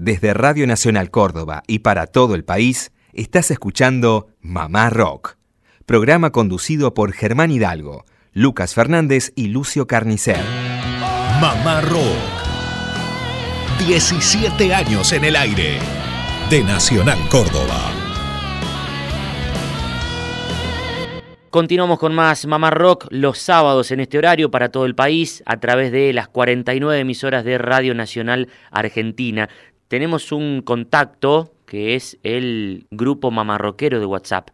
Desde Radio Nacional Córdoba y para todo el país, estás escuchando Mamá Rock, programa conducido por Germán Hidalgo, Lucas Fernández y Lucio Carnicer. Mamá Rock. 17 años en el aire. De Nacional Córdoba. Continuamos con más Mamá Rock los sábados en este horario para todo el país a través de las 49 emisoras de Radio Nacional Argentina. Tenemos un contacto que es el grupo mamarroquero de WhatsApp.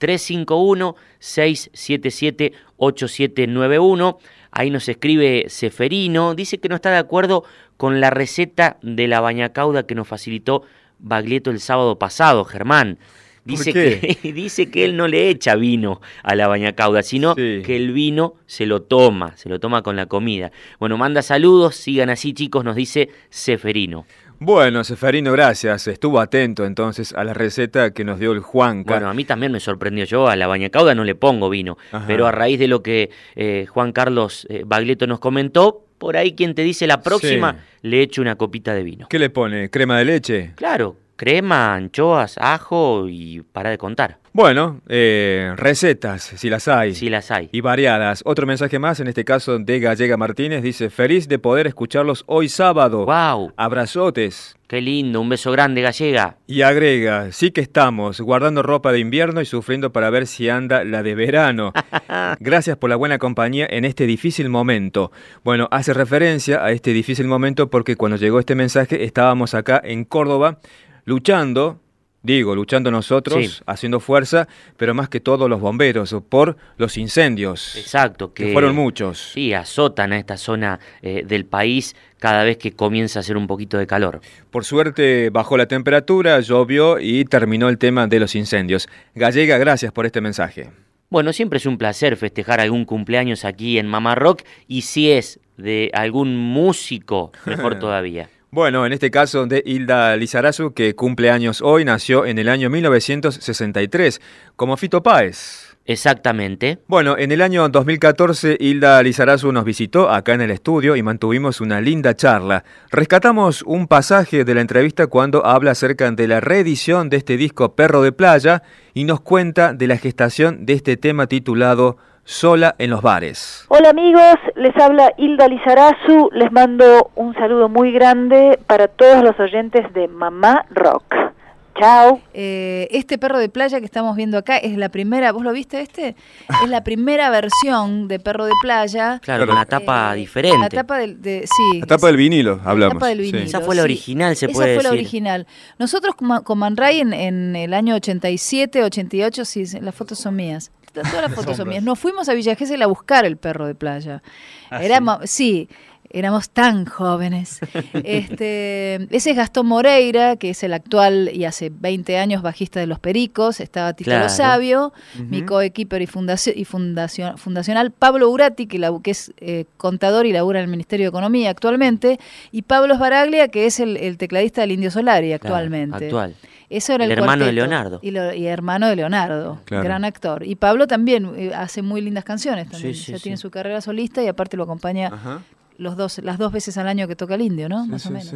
351-677-8791. Ahí nos escribe Seferino. Dice que no está de acuerdo con la receta de la bañacauda que nos facilitó Baglietto el sábado pasado, Germán. Dice que, dice que él no le echa vino a la bañacauda, sino que el vino se lo toma, se lo toma con la comida. Bueno, manda saludos, sigan así chicos, nos dice Seferino. Bueno, Seferino, gracias. Estuvo atento entonces a la receta que nos dio el Juan. Bueno, a mí también me sorprendió. Yo a la bañacauda no le pongo vino, pero a raíz de lo que eh, Juan Carlos eh, Baglietto nos comentó, por ahí quien te dice la próxima le echo una copita de vino. ¿Qué le pone? ¿Crema de leche? Claro, crema, anchoas, ajo y para de contar. Bueno, eh, recetas, si las hay. Si las hay. Y variadas. Otro mensaje más, en este caso de Gallega Martínez, dice, feliz de poder escucharlos hoy sábado. ¡Wow! Abrazotes. Qué lindo, un beso grande, Gallega. Y agrega, sí que estamos, guardando ropa de invierno y sufriendo para ver si anda la de verano. Gracias por la buena compañía en este difícil momento. Bueno, hace referencia a este difícil momento porque cuando llegó este mensaje estábamos acá en Córdoba luchando, digo, luchando nosotros, haciendo fuerza, pero más que todos los bomberos, por los incendios. Exacto, que, fueron muchos. Sí, azotan a esta zona eh, del país cada vez que comienza a hacer un poquito de calor. Por suerte bajó la temperatura, llovió y terminó el tema de los incendios. Gallega, gracias por este mensaje. Bueno, siempre es un placer festejar algún cumpleaños aquí en Mamá Rock y si es de algún músico, mejor todavía. Bueno, en este caso de Hilda Lizarazu, que cumple años hoy, nació en el año 1963, como Fito Páez. Exactamente. Bueno, en el año 2014 Hilda Lizarazu nos visitó acá en el estudio y mantuvimos una linda charla. Rescatamos un pasaje de la entrevista cuando habla acerca de la reedición de este disco Perro de Playa y nos cuenta de la gestación de este tema titulado sola en los bares. Hola amigos, les habla Hilda Lizarazu, les mando un saludo muy grande para todos los oyentes de Mamá Rock. Chao. Eh, este perro de playa que estamos viendo acá es la primera, ¿vos lo viste este? Es la primera versión de perro de playa. Claro, con la tapa eh, diferente. La tapa del, sí, la tapa del vinilo, hablamos. La tapa del vinilo, Esa fue la original, se puede decir. Esa fue la original. Nosotros con Man Ray en, en el año 87, 88, sí, las fotos son mías todas las fotos son mías. Nos fuimos a Villa Gesell a buscar el perro de playa. Ah, éramos, sí? éramos tan jóvenes. Este, ese es Gastón Moreira, que es el actual y hace 20 años bajista de Los Pericos. Estaba Tito Sabio, mi coequiper y, fundación, y fundación, fundacional. Pablo Urati, que, que es eh, contador y labura en el Ministerio de Economía actualmente. Y Pablo Esbaraglia, que es el, tecladista del Indio Solari actualmente. actual. Eso era el, hermano de Leonardo. Y, hermano de Leonardo, gran actor. Y Pablo también eh, hace muy lindas canciones también. ya tiene su carrera solista y aparte lo acompaña los dos, las dos veces al año que toca el indio, ¿no? Más o menos.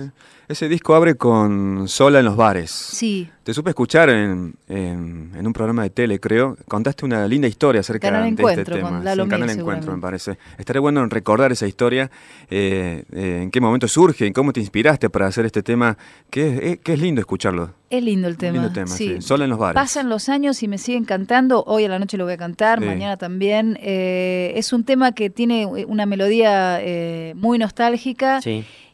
Ese disco abre con Sola en los bares. Sí. Te supe escuchar en, en, un programa de tele, creo. Contaste una linda historia acerca de este tema. Con Lalo Canal Encuentro, me parece. Estaría bueno recordar esa historia. Eh, eh, ¿En qué momento surge? ¿En cómo te inspiraste para hacer este tema? Que, eh, que es lindo escucharlo. Es lindo el tema. lindo tema, sí. Sola en los bares. Pasan los años y me siguen cantando. Hoy a la noche lo voy a cantar, mañana también. es un tema que tiene una melodía muy nostálgica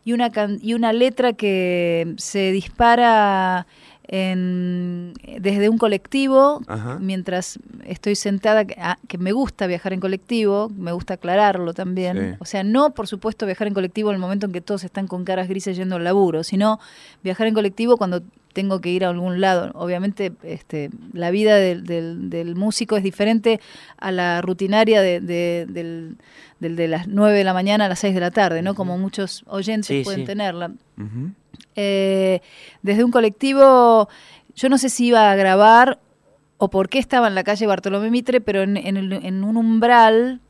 y, una y una letra que se dispara en, desde un colectivo, mientras estoy sentada, ah, que me gusta viajar en colectivo, me gusta aclararlo también. O sea, no por supuesto viajar en colectivo en el momento en que todos están con caras grises yendo al laburo, sino viajar en colectivo cuando tengo que ir a algún lado. Obviamente, este, la vida del, del, músico es diferente a la rutinaria de, del, de las 9 de la mañana a las 6 de la tarde, ¿no? Como muchos oyentes pueden tenerla. Eh, desde un colectivo, yo no sé si iba a grabar o por qué estaba en la calle Bartolomé Mitre, pero en, en, un umbral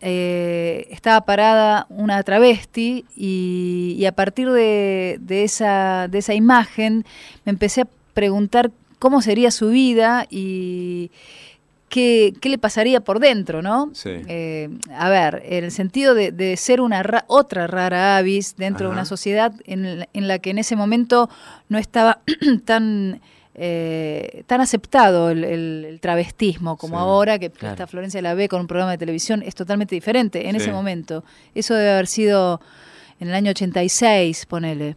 eh, estaba parada una travesti y, a partir de, esa, de esa imagen me empecé a preguntar cómo sería su vida y qué, le pasaría por dentro, ¿no? Eh, a ver, en el sentido de, ser una otra rara avis dentro de una sociedad en, la que en ese momento no estaba tan... Eh, tan aceptado el, travestismo como ahora, que está Florencia la ve con un programa de televisión, es totalmente diferente en ese momento. Eso debe haber sido en el año 86, ponele.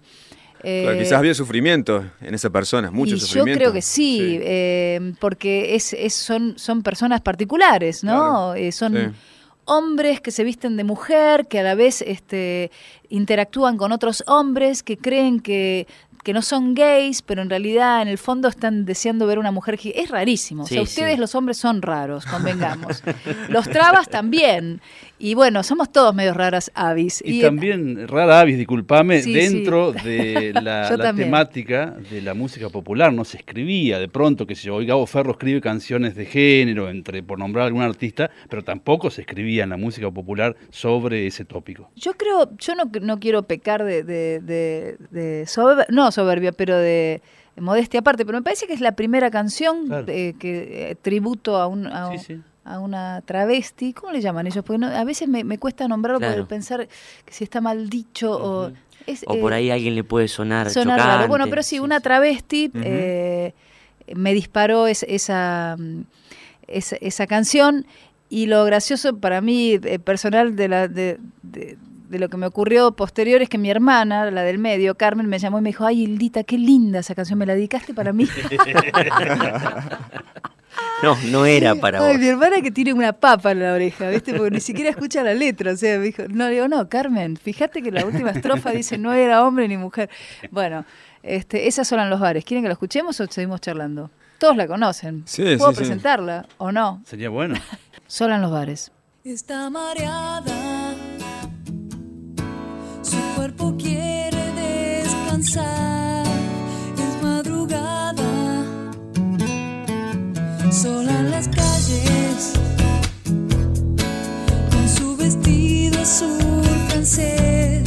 Eh, quizás había sufrimiento en esa persona, mucho sufrimiento. Yo creo que sí, eh, porque es, son, son personas particulares, ¿no? Eh, son hombres que se visten de mujer, que a la vez este, interactúan con otros hombres, que creen que que no son gays, pero en realidad en el fondo están deseando ver una mujer. Es rarísimo. o sea, ustedes los hombres son raros, convengamos. los trabas también. Y bueno, somos todos medios raras avis. Y, también rara avis, discúlpame, dentro de la, temática de la música popular. No se escribía de pronto que si yo, Gabo Ferro escribe canciones de género, entre por nombrar algún artista, pero tampoco se escribía en la música popular sobre ese tópico. Yo creo, yo no, no quiero pecar de, de, de, no soberbia, pero de modestia aparte, pero me parece que es la primera canción que eh, tributo a un, a, a una travesti, ¿cómo le llaman ellos? Porque a veces me, cuesta nombrarlo por pensar que si está mal dicho o... o por eh, ahí alguien le puede sonar, sonar Bueno, pero sí, una travesti eh, me disparó esa, esa, esa, canción. Y lo gracioso para mí, eh, personal, de, la, de, de, lo que me ocurrió posterior es que mi hermana, la del medio, Carmen, me llamó y me dijo, ay, Hildita, qué linda esa canción, ¿me la dedicaste para mí? No, no era para Ay, Mi hermana que tiene una papa en la oreja, ¿viste? Porque ni siquiera escucha la letra. O sea, me dijo, no, digo, no, Carmen, fíjate que la última estrofa dice no era hombre ni mujer. Bueno, este, esas son los bares. ¿Quieren que la escuchemos o seguimos charlando? Todos la conocen. Sí, ¿Puedo presentarla o no? Sería bueno. Sola en los bares. Está mareada, con su vestido azul francés.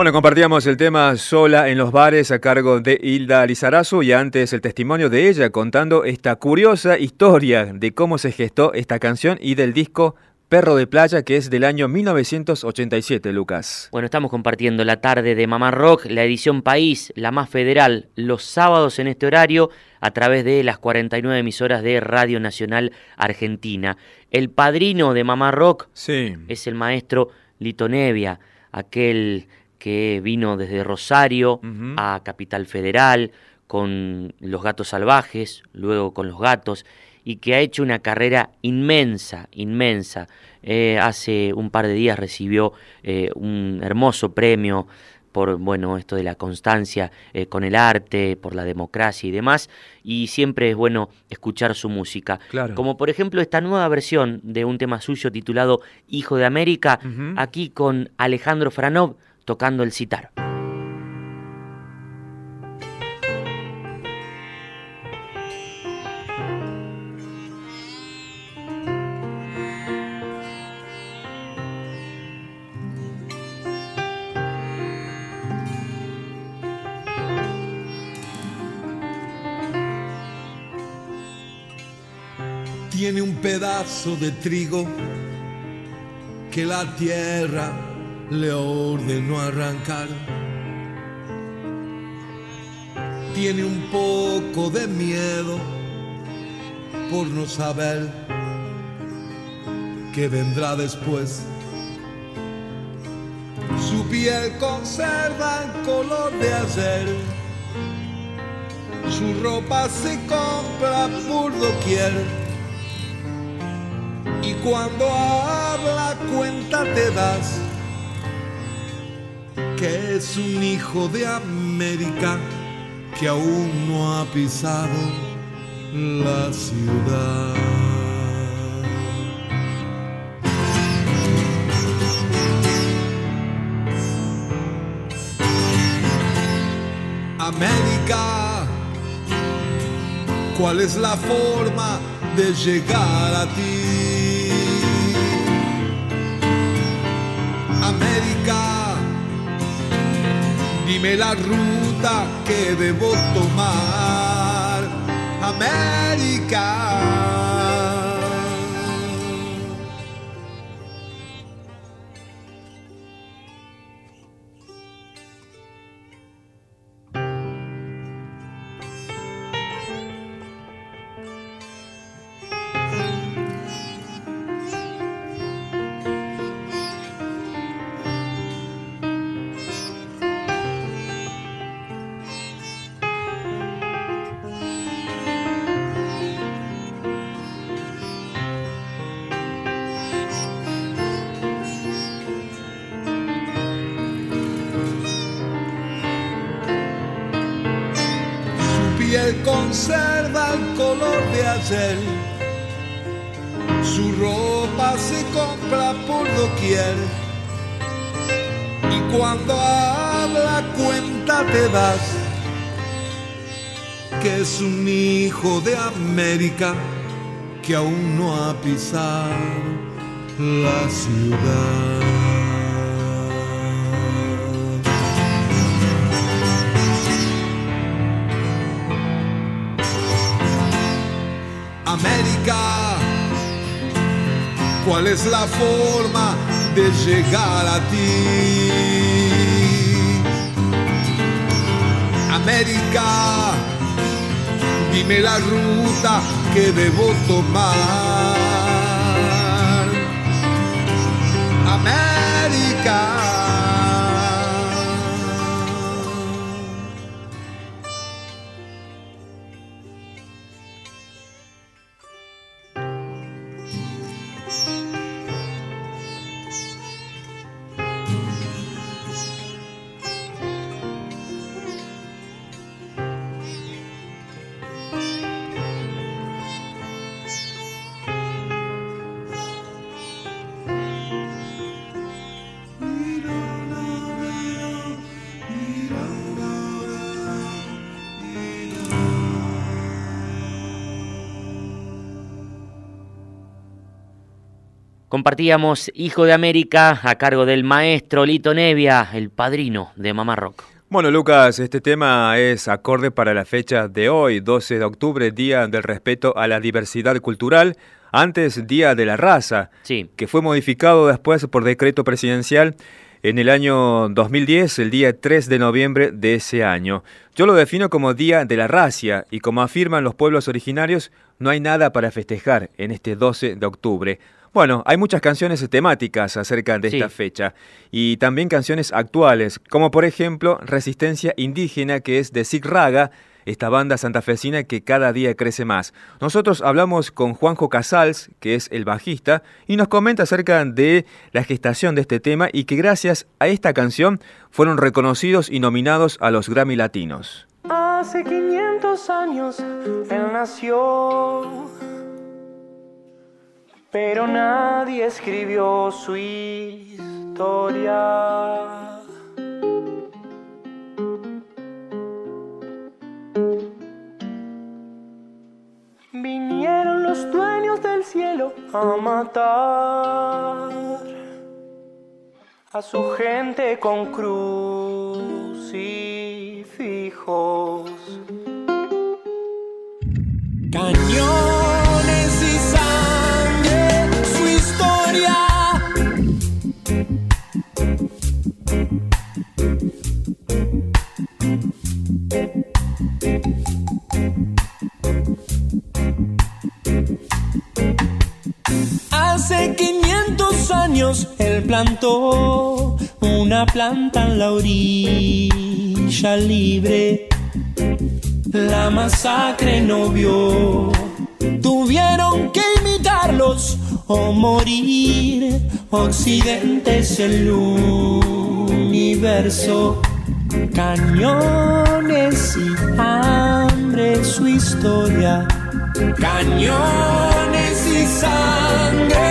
Bueno, compartíamos el tema Sola en los bares a cargo de Hilda Lizarazu y antes el testimonio de ella contando esta curiosa historia de cómo se gestó esta canción y del disco Perro de Playa, que es del año 1987, Lucas. Bueno, estamos compartiendo la tarde de Mamá Rock, la edición País, la más federal, los sábados en este horario, a través de las 49 emisoras de Radio Nacional Argentina. El padrino de Mamá Rock sí. es el maestro Lito Nevia, aquel que vino desde Rosario a Capital Federal con los gatos salvajes, luego con los gatos, y que ha hecho una carrera inmensa, inmensa. Eh, hace un par de días recibió eh, un hermoso premio por bueno esto de la constancia eh, con el arte, por la democracia y demás, y siempre es bueno escuchar su música. Como por ejemplo esta nueva versión de un tema suyo titulado Hijo de América, aquí con Alejandro Franov tocando el citar. Tiene un pedazo de trigo que la tierra le ordenó arrancar. Tiene un poco de miedo por no saber qué vendrá después. Su piel conserva el color de ayer. Su ropa se compra por doquier. Y cuando habla cuenta te das que es un hijo de América que aún no ha pisado la ciudad. América, ¿cuál es la forma de llegar a ti? Dime la ruta que debo tomar, América. Conserva el color de ayer. Su ropa se compra por doquier. Y cuando habla cuenta te das que es un hijo de América que aún no ha pisado la ciudad. Es la forma de llegar a ti? América, dime la ruta que debo tomar. Compartíamos Hijo de América a cargo del maestro Lito Nevia, el padrino de Mamá Rock. Bueno, Lucas, este tema es acorde para la fecha de hoy, 12 de octubre, Día del Respeto a la Diversidad Cultural, antes Día de la Raza, sí. que fue modificado después por decreto presidencial en el año 2010, el día 3 de noviembre de ese año. Yo lo defino como Día de la Racia y como afirman los pueblos originarios, no hay nada para festejar en este 12 de octubre. Bueno, hay muchas canciones temáticas acerca de esta fecha y también canciones actuales, como por ejemplo Resistencia Indígena, que es de Sig Raga, esta banda santafesina que cada día crece más. Nosotros hablamos con Juanjo Casals, que es el bajista, y nos comenta acerca de la gestación de este tema y que gracias a esta canción fueron reconocidos y nominados a los Grammy Latinos. Hace 500 años él nació, pero nadie escribió su historia. Vinieron los dueños del cielo a matar a su gente con crucifijos. Cañones años él plantó una planta en la orilla libre. La masacre no vio. Tuvieron que imitarlos o morir. Occidente es el universo. Cañones y hambre, su historia. Cañones y sangre,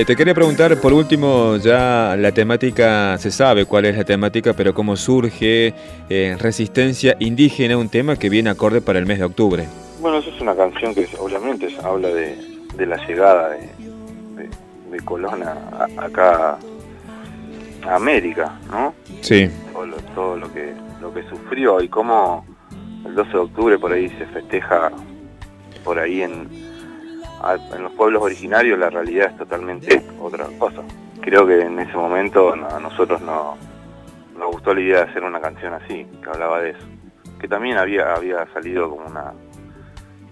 Eh, te quería preguntar, por último, ya la temática, se sabe cuál es la temática, pero cómo surge eh, Resistencia Indígena, un tema que viene acorde para el mes de octubre. Bueno, eso es una canción que obviamente habla de, la llegada de, de, Colón acá a América, ¿no? Sí. Todo lo, todo lo que lo que sufrió y cómo el 12 de octubre por ahí se festeja por ahí en, en los pueblos originarios la realidad es totalmente otra cosa. Creo que en ese momento a nosotros no, nos gustó la idea de hacer una canción así, que hablaba de eso. Que también había, había salido como una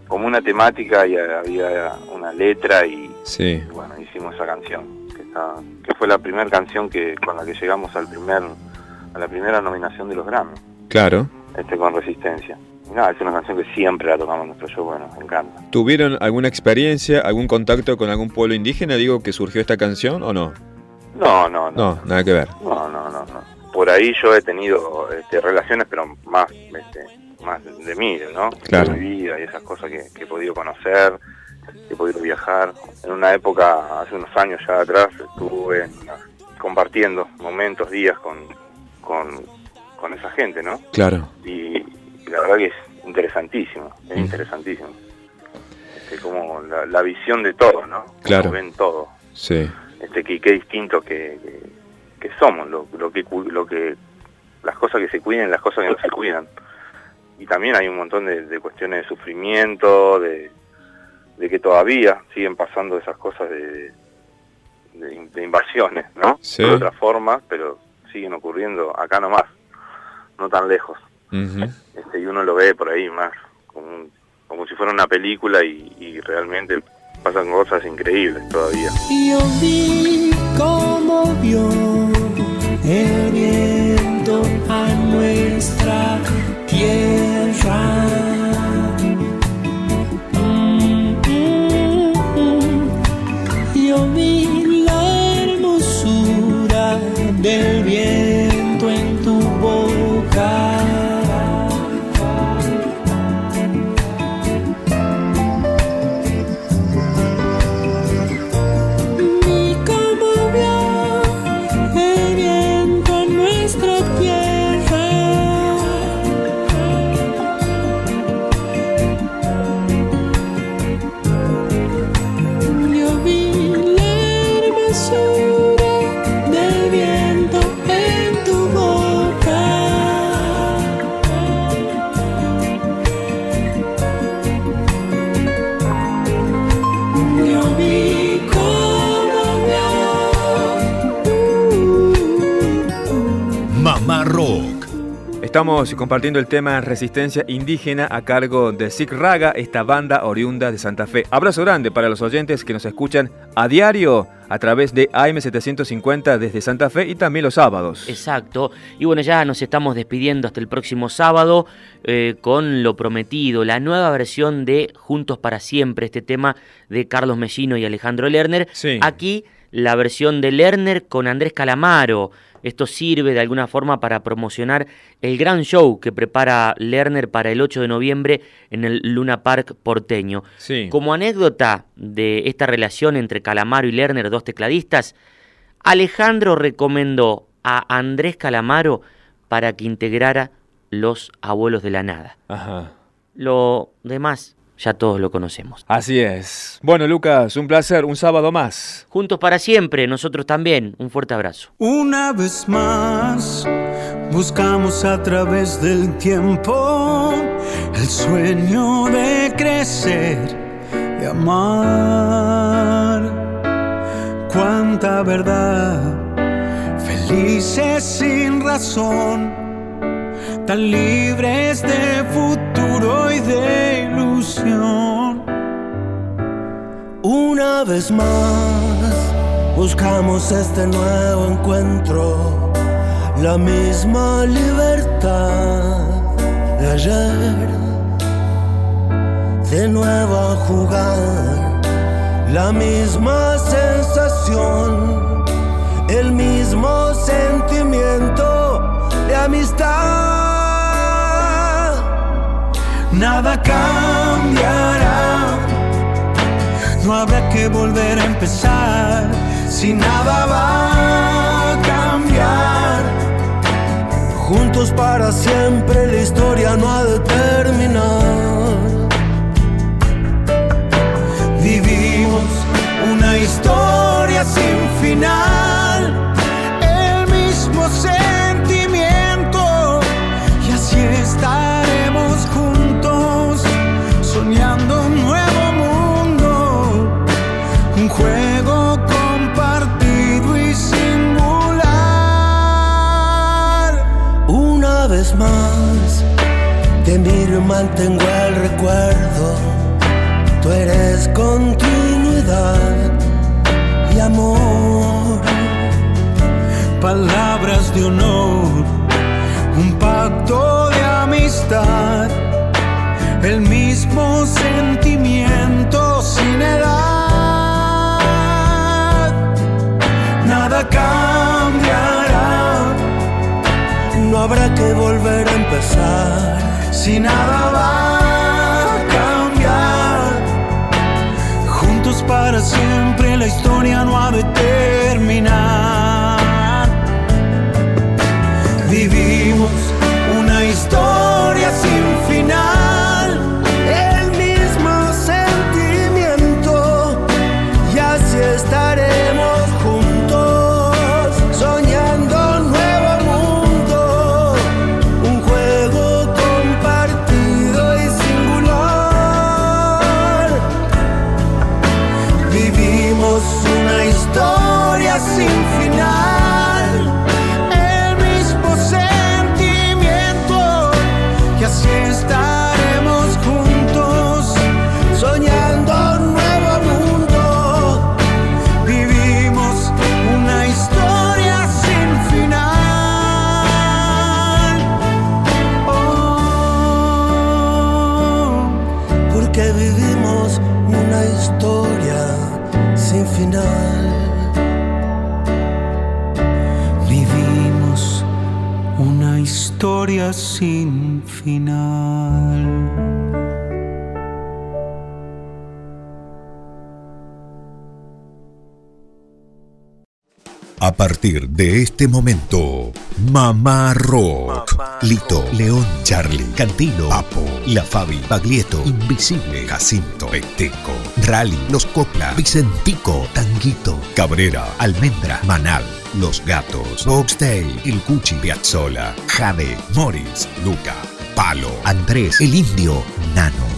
como una temática y había una letra y, bueno, hicimos esa canción, que, que fue la primera canción que con la que llegamos al primer a la primera nominación de los Grammy. Claro este, con Resistencia. Nada, es una canción que siempre la tocamos en nuestro show, bueno, me encanta. ¿Tuvieron alguna experiencia, algún contacto con algún pueblo indígena, digo, que surgió esta canción o no? No, no, no. No, nada que ver. No, no, no, no. Por ahí yo he tenido este, relaciones, pero más, este, más de mí, ¿no? Claro. De mi vida y esas cosas que, he podido conocer, que he podido viajar. En una época, hace unos años ya atrás, estuve compartiendo momentos, días con, con con esa gente, ¿no? Claro. Y, la verdad que es interesantísimo, es mm. interesantísimo. Este, como la, visión de todo, ¿no? Claro. ven todo. Sí. Este, que, qué distinto que, que, somos, lo, lo, que, lo que, las cosas que se cuiden, las cosas que no se cuidan. Y también hay un montón de, cuestiones de sufrimiento, de, de que todavía siguen pasando esas cosas de, de, invasiones, ¿no? Sí. De otra forma, pero siguen ocurriendo acá nomás no tan lejos. Este, y uno lo ve por ahí más como, como si fuera una película y, y, realmente pasan cosas increíbles todavía. Yo vi cómo vio el viento a nuestra tierra. Estamos compartiendo el tema Resistencia Indígena a cargo de Sig Raga, esta banda oriunda de Santa Fe. Abrazo grande para los oyentes que nos escuchan a diario a través de AM750 desde Santa Fe y también los sábados. Exacto. Y bueno, ya nos estamos despidiendo hasta el próximo sábado eh, con lo prometido, la nueva versión de Juntos para Siempre, este tema de Carlos Mellino y Alejandro Lerner. Aquí la versión de Lerner con Andrés Calamaro. Esto sirve de alguna forma para promocionar el gran show que prepara Lerner para el 8 de noviembre en el Luna Park porteño. Como anécdota de esta relación entre Calamaro y Lerner, dos tecladistas, Alejandro recomendó a Andrés Calamaro para que integrara Los Abuelos de la Nada. Lo demás ya todos lo conocemos. Así es. Bueno, Lucas, un placer, un sábado más. Juntos para siempre, nosotros también. Un fuerte abrazo. Una vez más, buscamos a través del tiempo el sueño de crecer y amar. Cuánta verdad, felices sin razón, tan libres de futuro y de una vez más buscamos este nuevo encuentro, la misma libertad de ayer, de nuevo a jugar, la misma sensación, el mismo sentimiento de amistad nada cambiará. No habrá que volver a empezar si nada va a cambiar. Juntos para siempre la historia no ha de terminar. Vivimos una historia sin final, mantengo el recuerdo. Tú eres continuidad y amor. Palabras de honor, un pacto de amistad. El mismo sentimiento sin edad. Nada cambiará habrá que volver a empezar. Si nada va a cambiar, juntos para siempre la historia no ha de partir de este momento, Mamá Rock. Lito, León, Charlie, Cantilo, Apo, La Fabi, Baglietto, Invisible, Jacinto, Peteco, Rally, Los Copla, Vicentico, Tanguito, Cabrera, Almendra, Manal, Los Gatos, Boxtail, El Cuchi, Piazzola, Jade, Morris, Luca, Palo, Andrés, El Indio, Nano.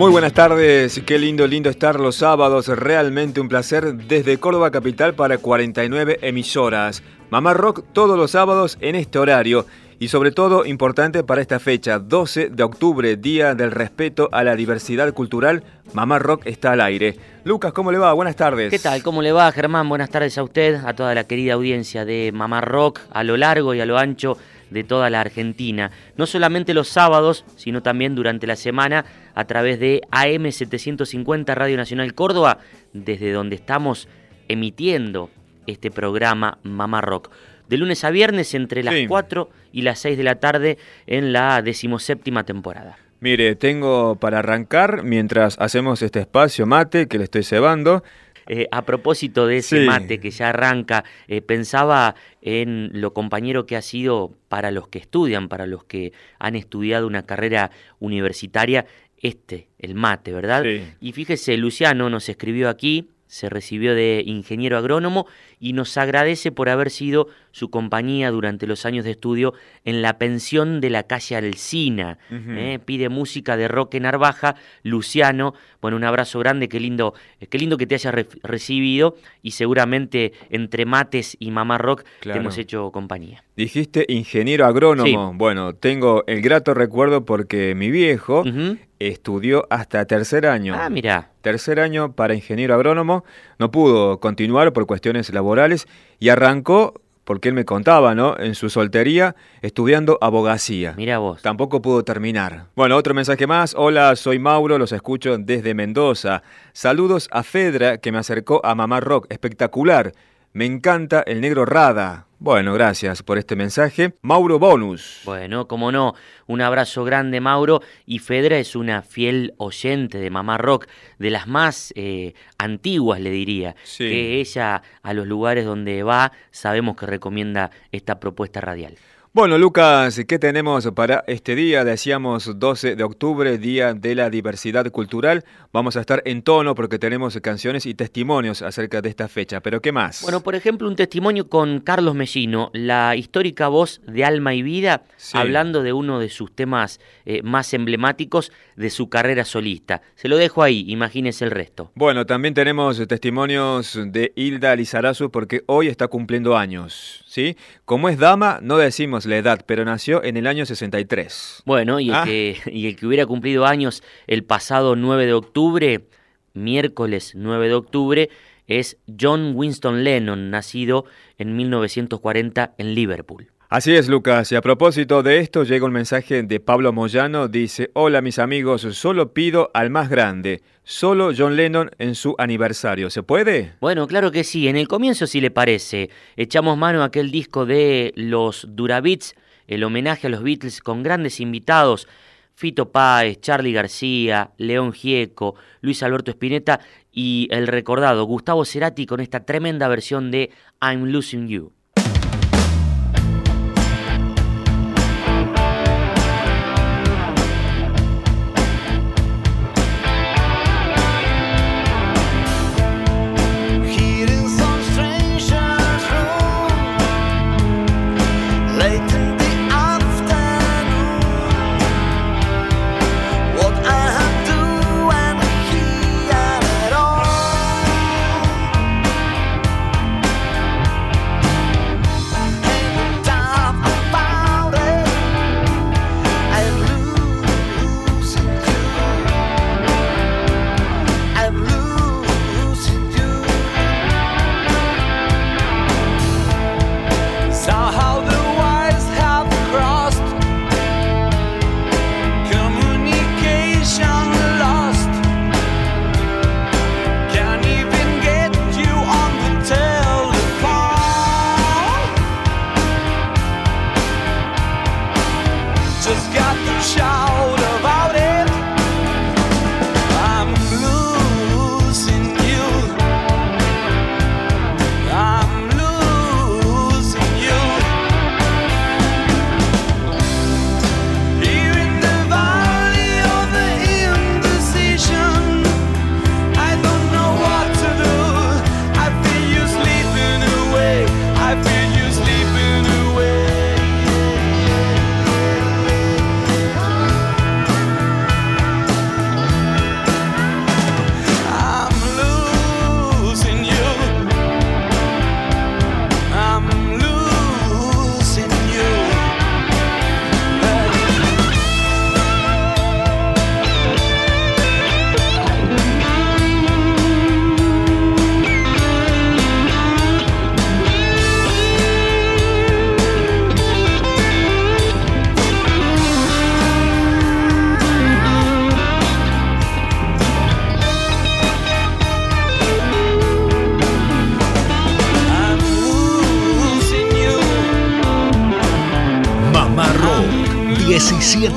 Muy buenas tardes, qué lindo, lindo estar los sábados, realmente un placer desde Córdoba Capital para 49 emisoras. Mamá Rock todos los sábados en este horario y sobre todo importante para esta fecha, 12 de octubre, Día del Respeto a la Diversidad Cultural, Mamá Rock está al aire. Lucas, ¿cómo le va? Buenas tardes. ¿Qué tal? ¿Cómo le va, Germán? Buenas tardes a usted, a toda la querida audiencia de Mamá Rock, a lo largo y a lo ancho de toda la Argentina. No solamente los sábados, sino también durante la semana a través de AM750 Radio Nacional Córdoba, desde donde estamos emitiendo este programa Mamá Rock. De lunes a viernes entre las 4 y las 6 de la tarde en la decimoséptima temporada. Mire, tengo para arrancar, mientras hacemos este espacio mate que le estoy cebando, eh, a propósito de ese mate que ya arranca, eh, pensaba en lo compañero que ha sido para los que estudian, para los que han estudiado una carrera universitaria, este, el mate, ¿verdad? Y fíjese, Luciano nos escribió aquí, se recibió de ingeniero agrónomo y nos agradece por haber sido su compañía durante los años de estudio en la pensión de la calle Alcina. ¿eh? pide música de Roque Narvaja, Luciano. Bueno, un abrazo grande, qué lindo, qué lindo que te hayas recibido y seguramente entre mates y mamá rock te hemos hecho compañía. Dijiste ingeniero agrónomo. Bueno, tengo el grato recuerdo porque mi viejo estudió hasta tercer año. Ah, mira. Tercer año para ingeniero agrónomo. No pudo continuar por cuestiones laborales y arrancó porque él me contaba, ¿no? En su soltería, estudiando abogacía. Mira vos. Tampoco pudo terminar. Bueno, otro mensaje más. Hola, soy Mauro, los escucho desde Mendoza. Saludos a Fedra, que me acercó a Mamá Rock. Espectacular. Me encanta el negro Rada. Bueno, gracias por este mensaje. Mauro Bonus. Bueno, como no, un abrazo grande, Mauro. Y Fedra es una fiel oyente de Mamá Rock, de las más eh, antiguas, le diría. Que ella, a los lugares donde va, sabemos que recomienda esta propuesta radial. Bueno, Lucas, ¿qué tenemos para este día? Decíamos 12 de octubre, Día de la Diversidad Cultural. Vamos a estar en tono porque tenemos canciones y testimonios acerca de esta fecha. ¿Pero qué más? Bueno, por ejemplo, un testimonio con Carlos Mellino, la histórica voz de Alma y Vida, hablando de uno de sus temas eh, más emblemáticos de su carrera solista. Se lo dejo ahí, imagínese el resto. Bueno, también tenemos testimonios de Hilda Lizarazu porque hoy está cumpliendo años. ¿sí? Como es dama, no decimos la edad, pero nació en el año 63. Bueno, y el, ah. que, y el que hubiera cumplido años el pasado 9 de octubre, miércoles 9 de octubre, es John Winston Lennon, nacido en 1940 en Liverpool. Así es, Lucas. Y a propósito de esto, llega un mensaje de Pablo Moyano. Dice, hola mis amigos, solo pido al más grande, solo John Lennon en su aniversario. ¿Se puede? Bueno, claro que sí. En el comienzo sí le parece. Echamos mano a aquel disco de los Durabits, el homenaje a los Beatles con grandes invitados. Fito Páez, Charlie García, León Gieco, Luis Alberto Spinetta y el recordado Gustavo Cerati con esta tremenda versión de I'm Losing You.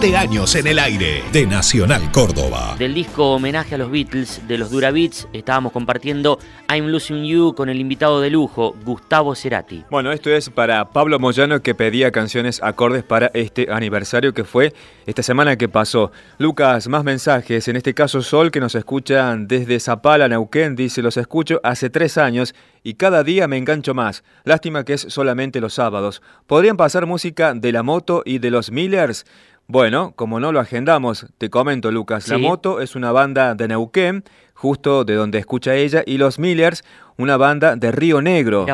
17 años en el aire de Nacional Córdoba. Del disco Homenaje a los Beatles de los Dura Beats estábamos compartiendo I'm Losing You con el invitado de lujo, Gustavo Cerati. Bueno, esto es para Pablo Moyano que pedía canciones acordes para este aniversario que fue esta semana que pasó. Lucas, más mensajes. En este caso, Sol, que nos escuchan desde Zapala, Neuquén, dice: Los escucho hace tres años y cada día me engancho más. Lástima que es solamente los sábados. ¿Podrían pasar música de la moto y de los Millers? Bueno, como no lo agendamos, te comento, Lucas. La Moto es una banda de Neuquén, justo de donde escucha ella, y los Millers, una banda de Río Negro.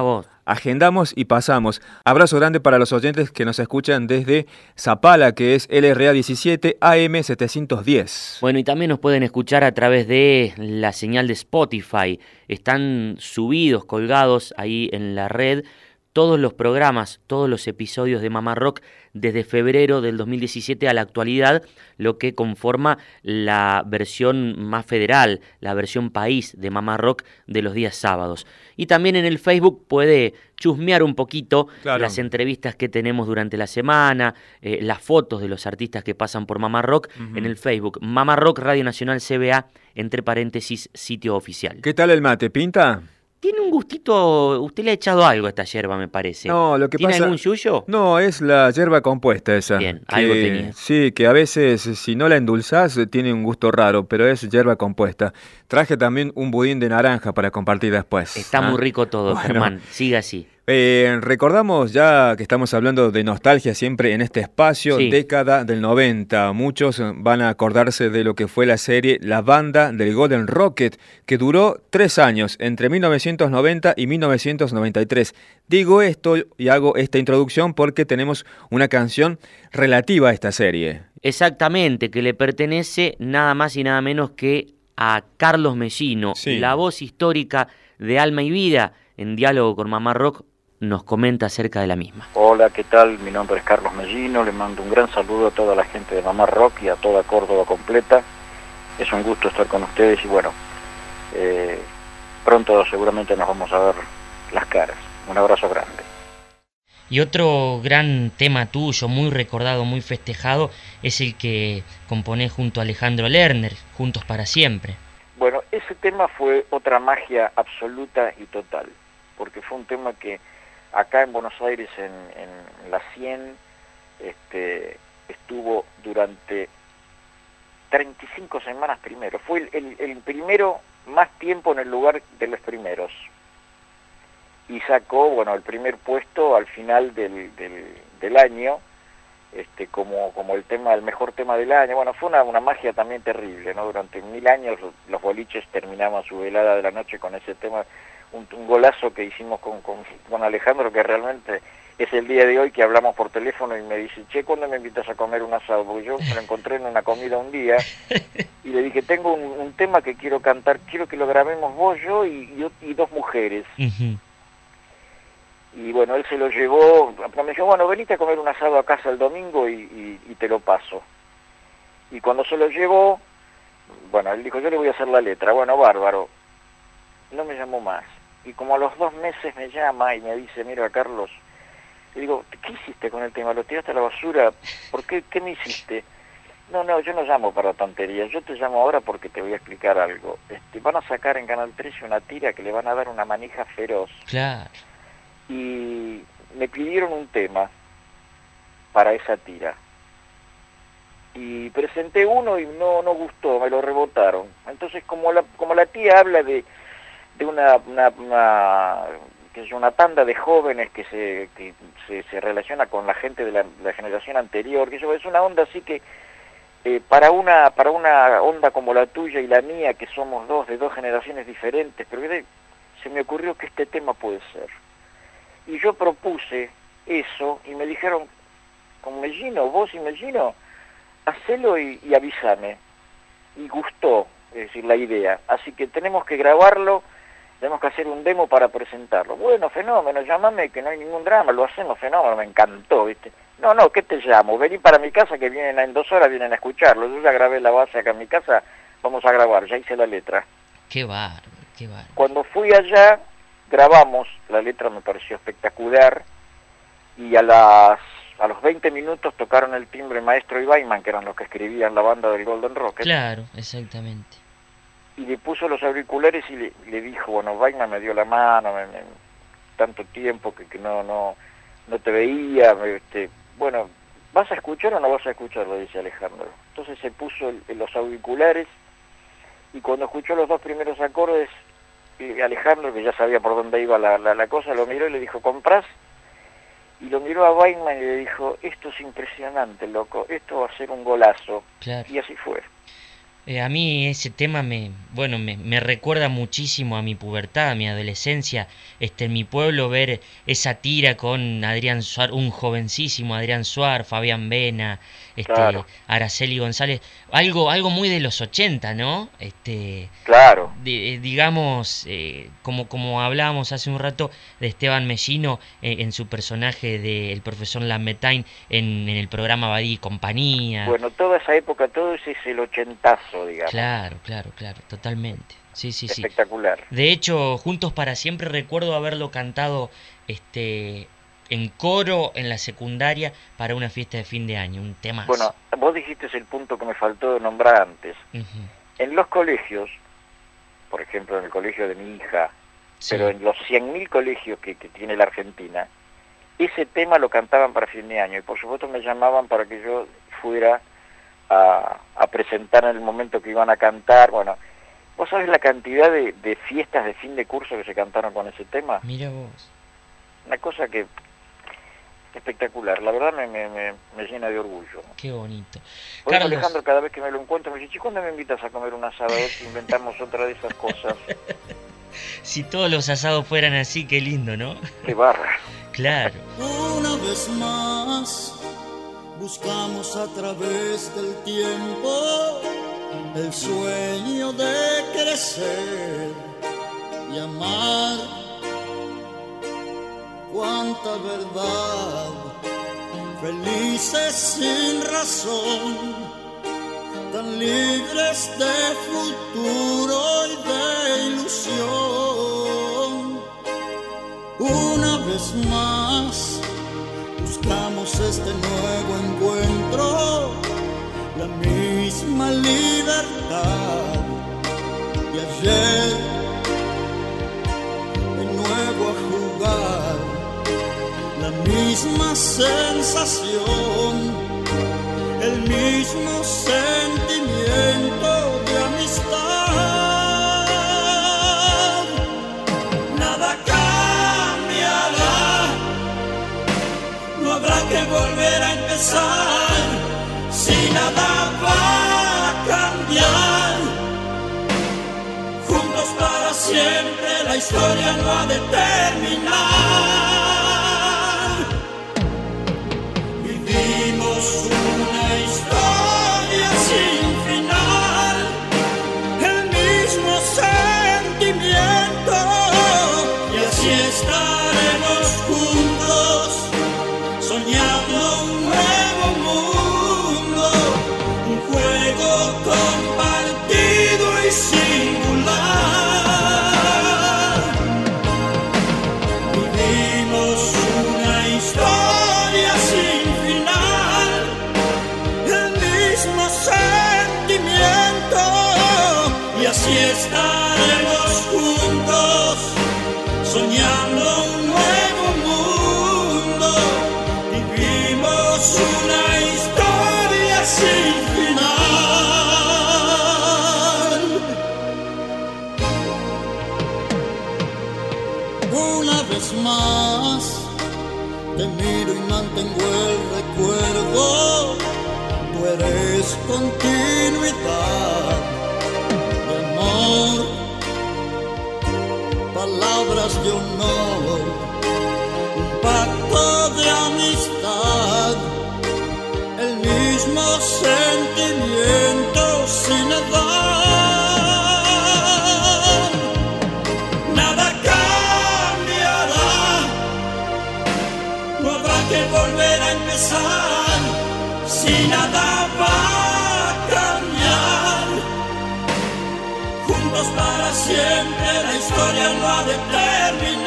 Agendamos y pasamos. Abrazo grande para los oyentes que nos escuchan desde Zapala, que es LRA 17 AM 710. Bueno, y también nos pueden escuchar a través de la señal de Spotify. Están subidos, colgados ahí en la red todos los programas, todos los episodios de Mamá Rock desde febrero del 2017 a la actualidad, lo que conforma la versión más federal, la versión país de Mamá Rock de los días sábados. Y también en el Facebook puede chusmear un poquito las entrevistas que tenemos durante la semana, eh, las fotos de los artistas que pasan por Mamá Rock en el Facebook. Mamá Rock Radio Nacional CBA, entre paréntesis, sitio oficial. ¿Qué tal el mate? ¿Pinta? Tiene un gustito, usted le ha echado algo a esta yerba, me parece. No, lo que ¿Tiene pasa... algún yuyo? No, es la yerba compuesta esa. Bien, algo tenía. Sí, que a veces si no la endulzás tiene un gusto raro, pero es yerba compuesta. Traje también un budín de naranja para compartir después. Está muy ¿ah? rico todo, Germán. Siga así. Eh, recordamos ya que estamos hablando de nostalgia siempre en este espacio, década del 90. Muchos van a acordarse de lo que fue la serie La Banda del Golden Rocket, que duró tres años, entre 1990 y 1993. Digo esto y hago esta introducción porque tenemos una canción relativa a esta serie. Exactamente, que le pertenece nada más y nada menos que a Carlos Mellino, la voz histórica de Alma y Vida en diálogo con Mamá Rock nos comenta acerca de la misma. Hola, ¿qué tal? Mi nombre es Carlos Mellino, le mando un gran saludo a toda la gente de Mamá Rock y a toda Córdoba completa. Es un gusto estar con ustedes y bueno, eh, pronto seguramente nos vamos a ver las caras. Un abrazo grande. Y otro gran tema tuyo, muy recordado, muy festejado, es el que compones junto a Alejandro Lerner, Juntos para Siempre. Bueno, ese tema fue otra magia absoluta y total, porque fue un tema que acá en Buenos Aires, en, la 100, este, estuvo durante 35 semanas primero. Fue el, primero más tiempo en el lugar de los primeros. Y sacó, bueno, el primer puesto al final del, del, año, este, como, como el tema, el mejor tema del año. Bueno, fue una, una magia también terrible, ¿no? Durante mil años los boliches terminaban su velada de la noche con ese tema un, golazo que hicimos con, con, Alejandro, que realmente es el día de hoy que hablamos por teléfono y me dice, che, ¿cuándo me invitas a comer un asado? Porque yo me lo encontré en una comida un día y le dije, tengo un, tema que quiero cantar, quiero que lo grabemos vos, yo y, y, dos mujeres. Y bueno, él se lo llevó, me dijo, bueno, venite a comer un asado a casa el domingo y, y te lo paso. Y cuando se lo llevó, bueno, él dijo, yo le voy a hacer la letra. Bueno, bárbaro. No me llamó más y como a los dos meses me llama y me dice, mira Carlos, le digo, ¿qué hiciste con el tema? ¿Lo tiraste a la basura? ¿Por qué? ¿Qué me hiciste? No, no, yo no llamo para tonterías, yo te llamo ahora porque te voy a explicar algo. Este, van a sacar en Canal 13 una tira que le van a dar una manija feroz. Claro. Y me pidieron un tema para esa tira. Y presenté uno y no, no gustó, me lo rebotaron. Entonces, como la, como la tía habla de de una, una, que es una tanda de jóvenes que se, que se, relaciona con la gente de la, generación anterior, que eso es una onda así que eh, para una para una onda como la tuya y la mía, que somos dos de dos generaciones diferentes, pero se me ocurrió que este tema puede ser. Y yo propuse eso y me dijeron, con Mellino, vos y Mellino, hacelo y, y avísame. Y gustó, es decir, la idea. Así que tenemos que grabarlo tenemos que hacer un demo para presentarlo. Bueno, fenómeno, llámame que no hay ningún drama, lo hacemos, fenómeno, me encantó, ¿viste? No, no, ¿qué te llamo? Vení para mi casa que vienen en dos horas, vienen a escucharlo. Yo ya grabé la base acá en mi casa, vamos a grabar, ya hice la letra. Qué bárbaro, qué bárbaro. Cuando fui allá, grabamos, la letra me pareció espectacular, y a las a los 20 minutos tocaron el timbre Maestro y Baiman, que eran los que escribían la banda del Golden Rocket. Claro, exactamente. Y le puso los auriculares y le, dijo, bueno, Baiman me dio la mano, tanto tiempo que, que, no, no, no te veía, este, bueno, ¿vas a escuchar o no vas a escuchar? Lo dice Alejandro. Entonces se puso los auriculares y cuando escuchó los dos primeros acordes, Alejandro, que ya sabía por dónde iba la, la, cosa, lo miró y le dijo, ¿comprás? Y lo miró a Weinman y le dijo, esto es impresionante, loco, esto va a ser un golazo. Y así fue. Eh, a mí ese tema me, bueno, me, me, recuerda muchísimo a mi pubertad, a mi adolescencia, este, en mi pueblo ver esa tira con Adrián Suar, un jovencísimo Adrián Suar, Fabián Vena, este, Araceli González, algo, algo muy de los 80, ¿no? Este, claro. Eh, digamos, eh, como, como hablábamos hace un rato de Esteban Mellino eh, en su personaje del profesor Lametain en, en, el programa Badí y Compañía. Bueno, toda esa época, todo ese es el ochentazo, digamos. Claro, claro, claro, totalmente. Sí, sí, sí. Espectacular. De hecho, Juntos para Siempre recuerdo haberlo cantado este en coro en la secundaria para una fiesta de fin de año, un tema. Bueno, vos dijiste el punto que me faltó de nombrar antes. En los colegios, por ejemplo en el colegio de mi hija, pero en los 100.000 colegios que, tiene la Argentina, ese tema lo cantaban para fin de año y por supuesto me llamaban para que yo fuera a, presentar en el momento que iban a cantar. Bueno, ¿vos sabés la cantidad de, de fiestas de fin de curso que se cantaron con ese tema? Mira vos. Una cosa que espectacular, la verdad me, me, me, llena de orgullo. Qué bonito. Por Alejandro cada vez que me lo encuentro me dice, ¿cuándo me invitas a comer un asado? inventamos otra de esas cosas. si todos los asados fueran así, qué lindo, ¿no? Qué barra. Claro. Una vez más buscamos a través del tiempo el sueño de crecer y amar cuánta verdad, felices sin razón, tan libres de futuro y de ilusión. Una vez más, buscamos este nuevo encuentro, la misma libertad y ayer misma sensación, el mismo sentimiento de amistad. Nada cambiará, no habrá que volver a empezar, si nada va a cambiar. Juntos para siempre la historia no ha de terminar. Continuidad siempre, la historia no ha de terminar.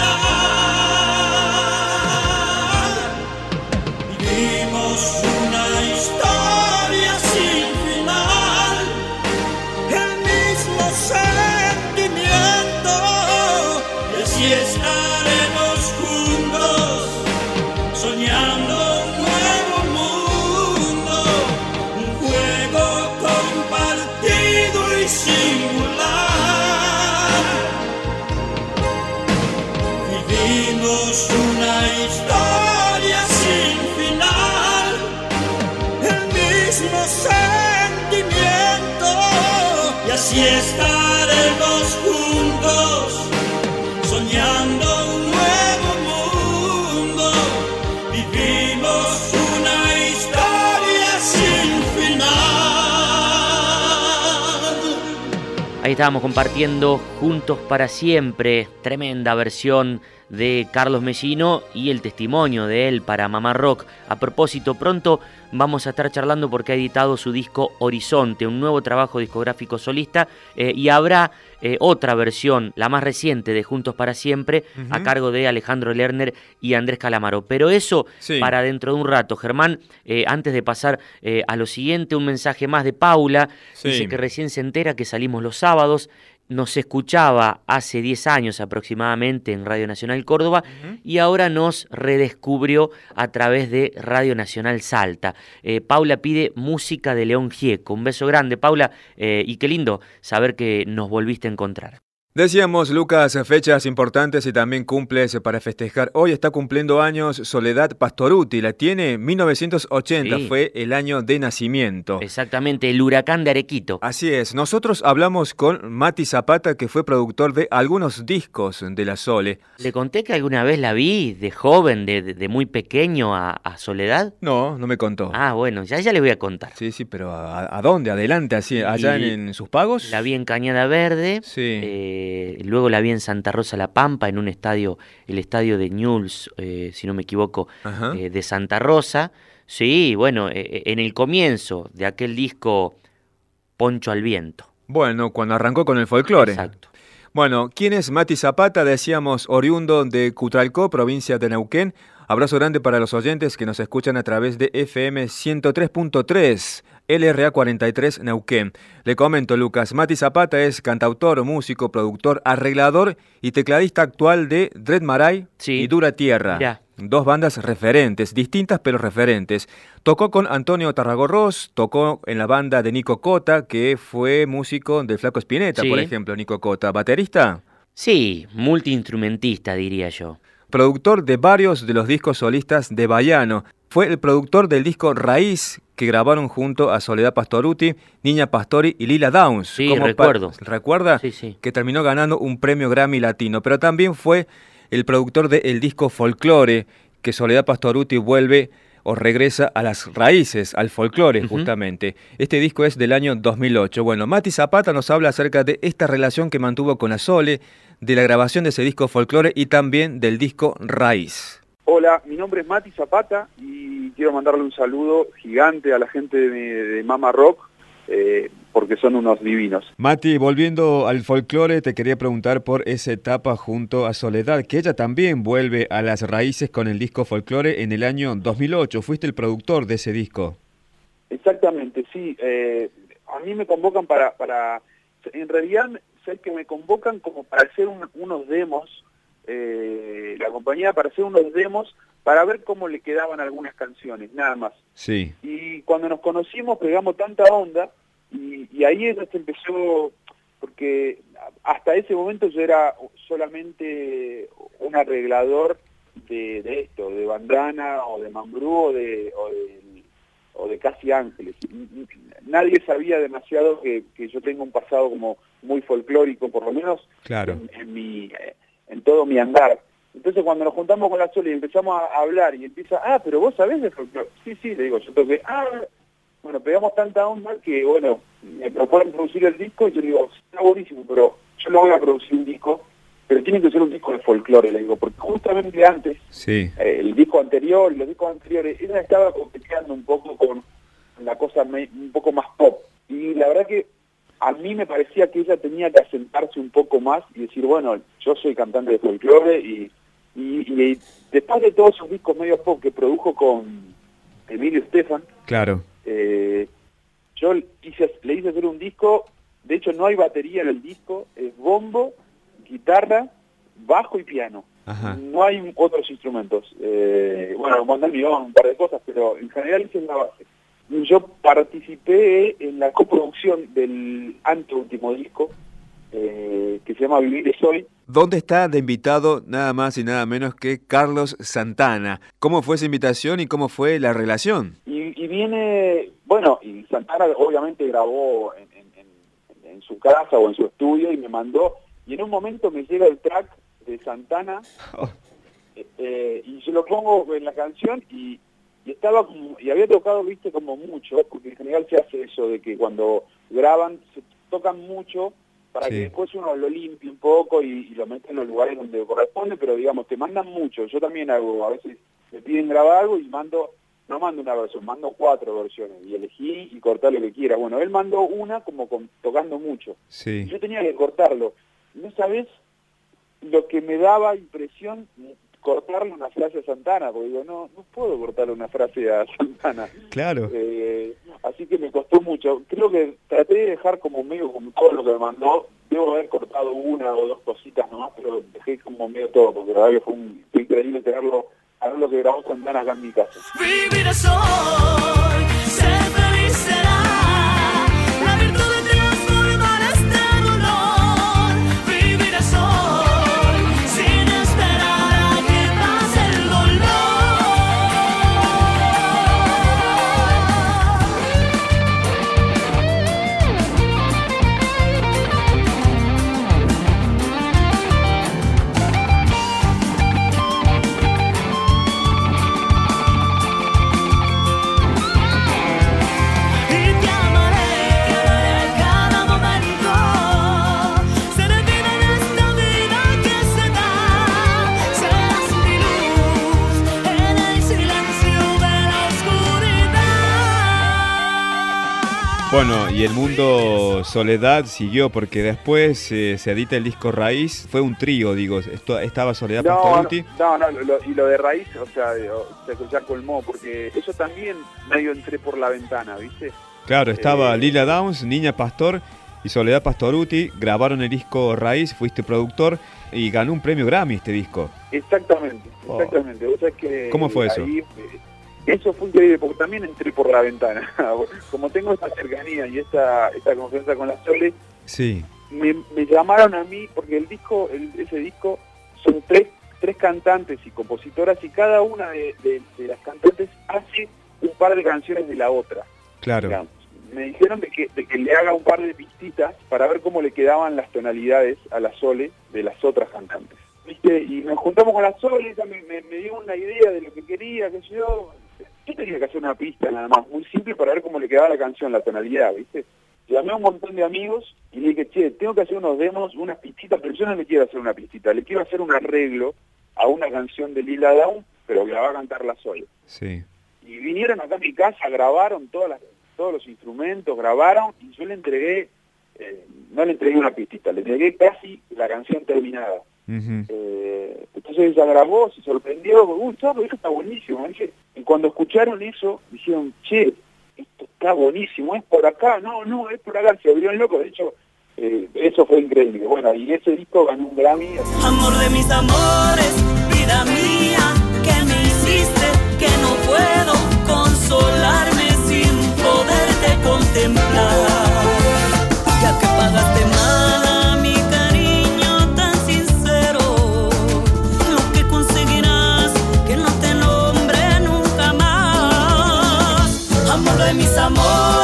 Estábamos compartiendo Juntos para Siempre, tremenda versión de Carlos Mellino y el testimonio de él para Mamá Rock. A propósito, pronto vamos a estar charlando porque ha editado su disco Horizonte, un nuevo trabajo discográfico solista, eh, y habrá eh, otra versión, la más reciente de Juntos para Siempre, a cargo de Alejandro Lerner y Andrés Calamaro. Pero eso para dentro de un rato. Germán, eh, antes de pasar a lo siguiente, un mensaje más de Paula. Dice que recién se entera que salimos los sábados nos escuchaba hace 10 años aproximadamente en Radio Nacional Córdoba y ahora nos redescubrió a través de Radio Nacional Salta. Eh, Paula pide música de León Gieco. Un beso grande, Paula, eh, y qué lindo saber que nos volviste a encontrar. Decíamos, Lucas, fechas importantes y también cumples para festejar. Hoy está cumpliendo años Soledad Pastoruti, la tiene 1980, fue el año de nacimiento. Exactamente, el huracán de Arequito. Así es, nosotros hablamos con Mati Zapata, que fue productor de algunos discos de la Sole. ¿Le conté que alguna vez la vi de joven, de, muy pequeño a, Soledad? No, no me contó. Ah, bueno, ya, ya le voy a contar. Sí, sí, pero ¿a, dónde? ¿Adelante? Así, ¿Allá en, sus pagos? La vi en Cañada Verde. Sí. Eh, eh, luego la vi en Santa Rosa La Pampa, en un estadio, el estadio de Newell's, eh, si no me equivoco, eh, de Santa Rosa. Sí, bueno, en el comienzo de aquel disco Poncho al Viento. Bueno, cuando arrancó con el folclore. Exacto. Bueno, ¿quién es Mati Zapata? Decíamos oriundo de Cutralcó, provincia de Neuquén. Abrazo grande para los oyentes que nos escuchan a través de FM 103.3 LRA 43 Neuquén. Le comento, Lucas, Mati Zapata es cantautor, músico, productor, arreglador y tecladista actual de Dread Maray y Dura Tierra. Dos bandas referentes, distintas pero referentes. Tocó con Antonio Tarragorros, tocó en la banda de Nico Cota, que fue músico del Flaco Spinetta, por ejemplo, Nico Cota. ¿Baterista? Sí, multiinstrumentista, diría yo. Productor de varios de los discos solistas de Bayano. Fue el productor del disco Raíz, que grabaron junto a Soledad Pastoruti, Niña Pastori y Lila Downs. Sí, recuerdo. ¿Recuerda? Sí, sí. Que terminó ganando un premio Grammy Latino. Pero también fue el productor del disco Folklore, que Soledad Pastoruti vuelve o regresa a las raíces, al folclore justamente. Este disco es del año 2008. Bueno, Mati Zapata nos habla acerca de esta relación que mantuvo con la Sole, de la grabación de ese disco folclore y también del disco Raíz. Hola, mi nombre es Mati Zapata y quiero mandarle un saludo gigante a la gente de, Mama Rock, eh, porque son unos divinos. Mati, volviendo al folclore, te quería preguntar por esa etapa junto a Soledad, que ella también vuelve a las raíces con el disco folclore en el año 2008. Fuiste el productor de ese disco. Exactamente, sí. Eh, a mí me convocan para, para... En realidad, sé que me convocan como para hacer unos demos eh, la compañía para hacer unos demos para ver cómo le quedaban algunas canciones, nada más. Sí. Y cuando nos conocimos pegamos tanta onda y, ahí es donde empezó, porque hasta ese momento yo era solamente un arreglador de, esto, de bandana o de mambrú o de, o de, casi ángeles. Nadie sabía demasiado que, yo tengo un pasado como muy folclórico, por lo menos claro. en mi en todo mi andar. Entonces cuando nos juntamos con la Sole y empezamos a hablar y empieza, ah, pero vos sabés de folclore. Sí, sí, le digo, yo toqué, ah, bueno, pegamos tanta onda que, bueno, me proponen producir el disco y yo digo, está buenísimo, pero yo no voy a producir un disco, pero tiene que ser un disco de folclore, le digo, porque justamente antes, sí. Eh, el disco anterior y los discos anteriores, ella estaba compitiendo un poco con la cosa un poco más pop. Y la verdad que a mí me parecía que ella tenía que asentarse un poco más y decir, bueno, yo soy cantante de folclore y, y, después de todos esos discos medio pop que produjo con Emilio Estefan, claro. Eh, yo hice, le hice hacer un disco, de hecho no hay batería en el disco, es bombo, guitarra bajo y piano. No hay otros instrumentos. Eh, bueno, mandar un par de cosas, pero en general es la base. Yo participé en la coproducción del anteúltimo disco, eh, que se llama Vivir es Hoy. ¿Dónde está de invitado nada más y nada menos que Carlos Santana? ¿Cómo fue esa invitación y cómo fue la relación? Y, viene, bueno, y Santana obviamente grabó en, su casa o en su estudio y me mandó, y en un momento me llega el track de Santana oh. eh, eh, y yo lo pongo en la canción y, estaba como, y había tocado, viste, como mucho, porque en general se hace eso de que cuando graban se tocan mucho para que después uno lo limpie un poco y, lo mete en los lugares donde corresponde, pero digamos, te mandan mucho. Yo también hago, a veces me piden grabar algo y mando, no mando una versión, mando cuatro versiones y elegí y cortar lo que quiera. Bueno, él mandó una como tocando mucho. Sí. Yo tenía que cortarlo. No sabes lo que me daba impresión cortarle una frase a Santana, porque digo, no, no puedo cortarle una frase a Santana. Claro. Eh, así que me costó mucho. Creo que traté de dejar como medio como todo lo que me mandó. Debo haber cortado una o dos cositas nomás, pero dejé como medio todo, porque la verdad que fue, un, increíble tenerlo, a ver lo que grabó Santana acá en mi casa. Vivir mundo Soledad siguió porque después eh, se edita el disco Raíz. Fue un trío, digo. Esto, ¿Estaba Soledad No, Pastoruti? no, no, lo- y lo de raíz, o sea, se ya colmó, porque eso también medio entré por la ventana, ¿viste? Claro, estaba Eh, Lila Downs, Niña Pastor y Soledad Pastoruti. Grabaron el disco Raíz, fuiste productor y ganó un premio Grammy este disco. Exactamente, Oh. exactamente. Vos sabés que ¿Cómo fue eso? eh, eso fue increíble, porque también entré por la ventana. Como tengo esta cercanía y esta, esta confianza con la Sole, Sí. me, me llamaron a mí, porque el disco, el- ese disco, son tres, tres cantantes y compositoras, y cada una de, de- de las cantantes hace un par de canciones de la otra. Claro. digamos. Me dijeron de que, de que le haga un par de pistitas para ver cómo le quedaban las tonalidades a la Sole de las otras cantantes. ¿Viste? Y nos juntamos con la Sole, ella me, me- me dio una idea de lo que quería, que yo... Yo tenía que hacer una pista nada más, muy simple para ver cómo le quedaba la canción, la tonalidad, ¿viste? Llamé a un montón de amigos y le dije, che, tengo que hacer unos demos, unas pistitas, pero yo no le quiero hacer una pistita, le quiero hacer un arreglo a una canción de Lila Down, pero que la va a cantar la Sole Sí. y vinieron acá a mi casa, grabaron todas las, todos los instrumentos, grabaron y yo le entregué, eh, no le entregué una pistita, le entregué casi la canción terminada. Uh -huh. eh, entonces ella grabó, se sorprendió, gustó, dijo, está buenísimo. Y cuando escucharon eso, dijeron, che, esto está buenísimo, es por acá, no, no, es por acá, se abrió el loco, de hecho, eh, eso fue increíble. Bueno, y ese disco ganó un Grammy. Amor de mis amores, vida mía, que me hiciste, que no puedo consolarme sin poderte contemplar, ya que pagaste más. me chamou